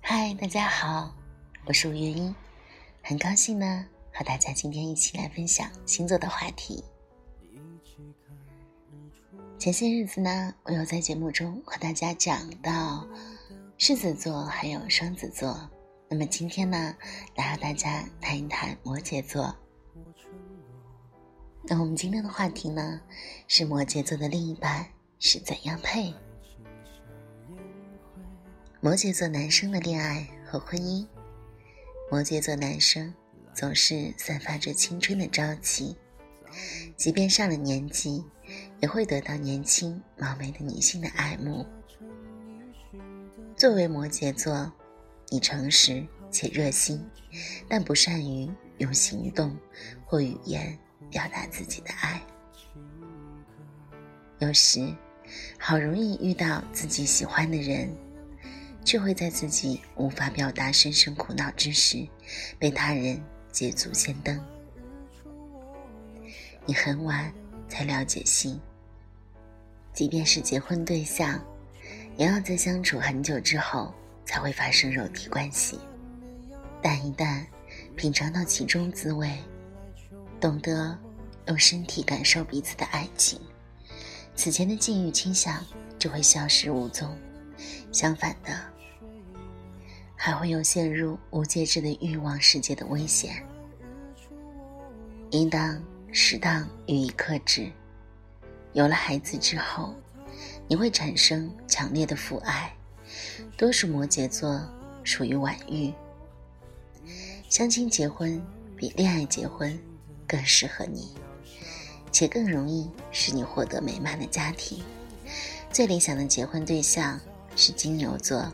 嗨大家好，我是吴月英，很高兴呢和大家今天一起来分享星座的话题。前些日子呢，我有在节目中和大家讲到狮子座还有双子座，那么今天呢，来和大家谈一谈摩羯座。那我们今天的话题呢，是摩羯座的另一半是怎样配？摩羯座男生的恋爱和婚姻。摩羯座男生总是散发着青春的朝气，即便上了年纪，也会得到年轻貌美的女性的爱慕。作为摩羯座，你诚实且热心，但不善于用行动或语言表达自己的爱。有时，好容易遇到自己喜欢的人。却会在自己无法表达深深苦恼之时，被他人捷足先登。你很晚才了解心，即便是结婚对象，也要在相处很久之后才会发生肉体关系。但一旦品尝到其中滋味，懂得用身体感受彼此的爱情，此前的禁欲倾向就会消失无踪。相反的。还会有陷入无节制的欲望世界的危险，应当适当予以克制。有了孩子之后，你会产生强烈的父爱。多数摩羯座属于晚育，相亲结婚比恋爱结婚更适合你，且更容易使你获得美满的家庭。最理想的结婚对象是金牛座。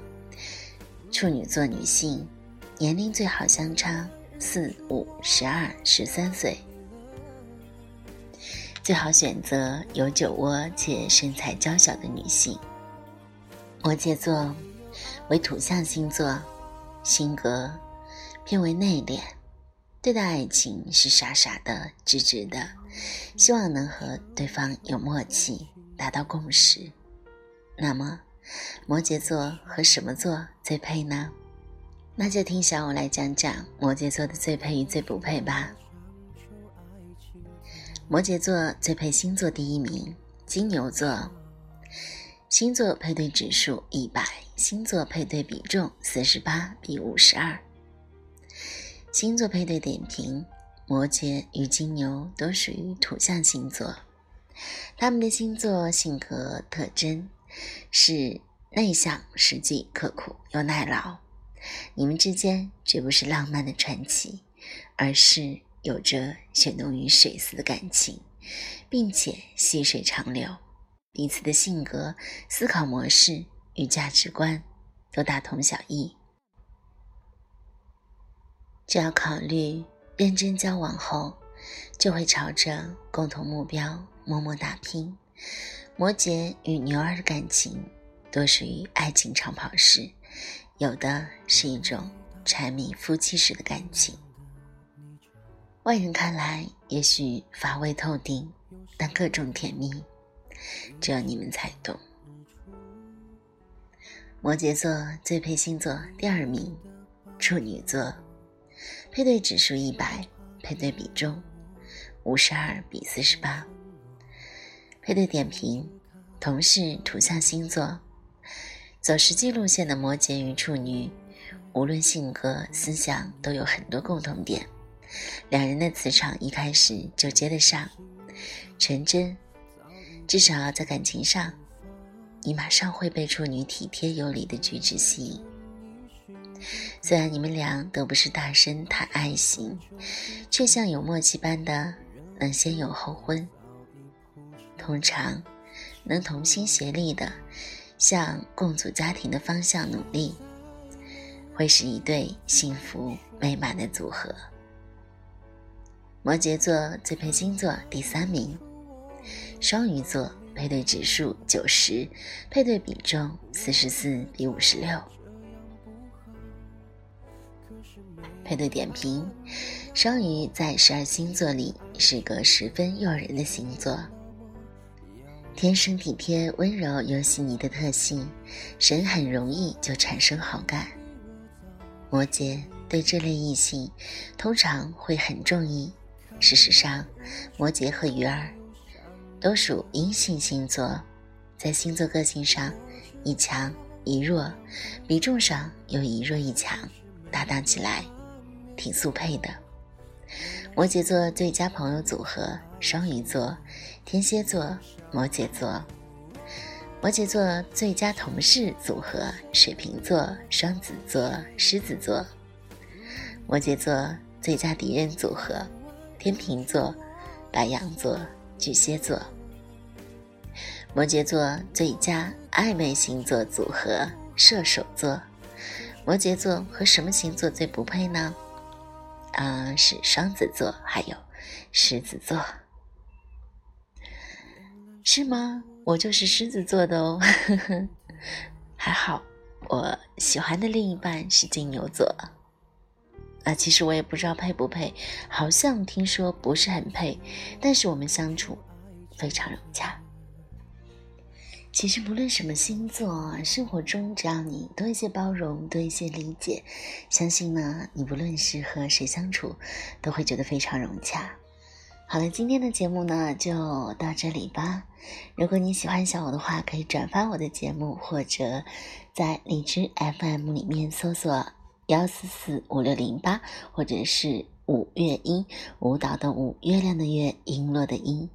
处女座女性，年龄最好相差四五、十二、十三岁，最好选择有酒窝且身材娇小的女性。摩羯座为土象星座，性格偏为内敛，对待爱情是傻傻的、直直的，希望能和对方有默契，达到共识。那么。摩羯座和什么座最配呢？那就听小五来讲讲摩羯座的最配与最不配吧。摩羯座最配星座第一名，金牛座。星座配对指数一百，星座配对比重四十八比五十二。星座配对点评：摩羯与金牛都属于土象星座，他们的星座性格特征。是内向、实际、刻苦又耐劳。你们之间绝不是浪漫的传奇，而是有着血浓于水似的感情，并且细水长流。彼此的性格、思考模式与价值观都大同小异。只要考虑认真交往后，就会朝着共同目标默默打拼。摩羯与牛儿的感情多属于爱情长跑式，有的是一种柴米夫妻式的感情。外人看来也许乏味透顶，但各种甜蜜，只有你们才懂。摩羯座最配星座第二名，处女座，配对指数一百，配对比重五十二比四十八。配对点评：同是土象星座，走实际路线的摩羯与处女，无论性格、思想都有很多共同点。两人的磁场一开始就接得上，纯真。至少在感情上，你马上会被处女体贴有礼的举止吸引。虽然你们俩都不是大声谈爱情，却像有默契般的能先有后婚。通常，能同心协力的向共组家庭的方向努力，会是一对幸福美满的组合。摩羯座最配星座第三名，双鱼座配对指数九十，配对比重四十四比五十六。配对点评：双鱼在十二星座里是个十分诱人的星座。天生体贴、温柔又细腻的特性，神很容易就产生好感。摩羯对这类异性通常会很中意。事实上，摩羯和鱼儿都属阴性星座，在星座个性上一强一弱，比重上又一弱一强，搭档起来挺速配的。摩羯座最佳朋友组合：双鱼座、天蝎座、摩羯座。摩羯座最佳同事组合：水瓶座、双子座、狮子座。摩羯座最佳敌人组合：天秤座、白羊座、巨蟹座。摩羯座最佳暧昧星座组合：射手座。摩羯座和什么星座最不配呢？啊，是双子座，还有狮子座，是吗？我就是狮子座的哦，还好，我喜欢的另一半是金牛座。啊，其实我也不知道配不配，好像听说不是很配，但是我们相处非常融洽。其实不论什么星座，生活中只要你多一些包容，多一些理解，相信呢，你不论是和谁相处，都会觉得非常融洽。好了，今天的节目呢就到这里吧。如果你喜欢小我的话，可以转发我的节目，或者在荔枝 FM 里面搜索幺四四五六零八，或者是五月音舞蹈的舞，月亮的月，璎珞的璎。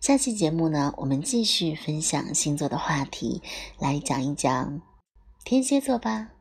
下期节目呢，我们继续分享星座的话题，来讲一讲天蝎座吧。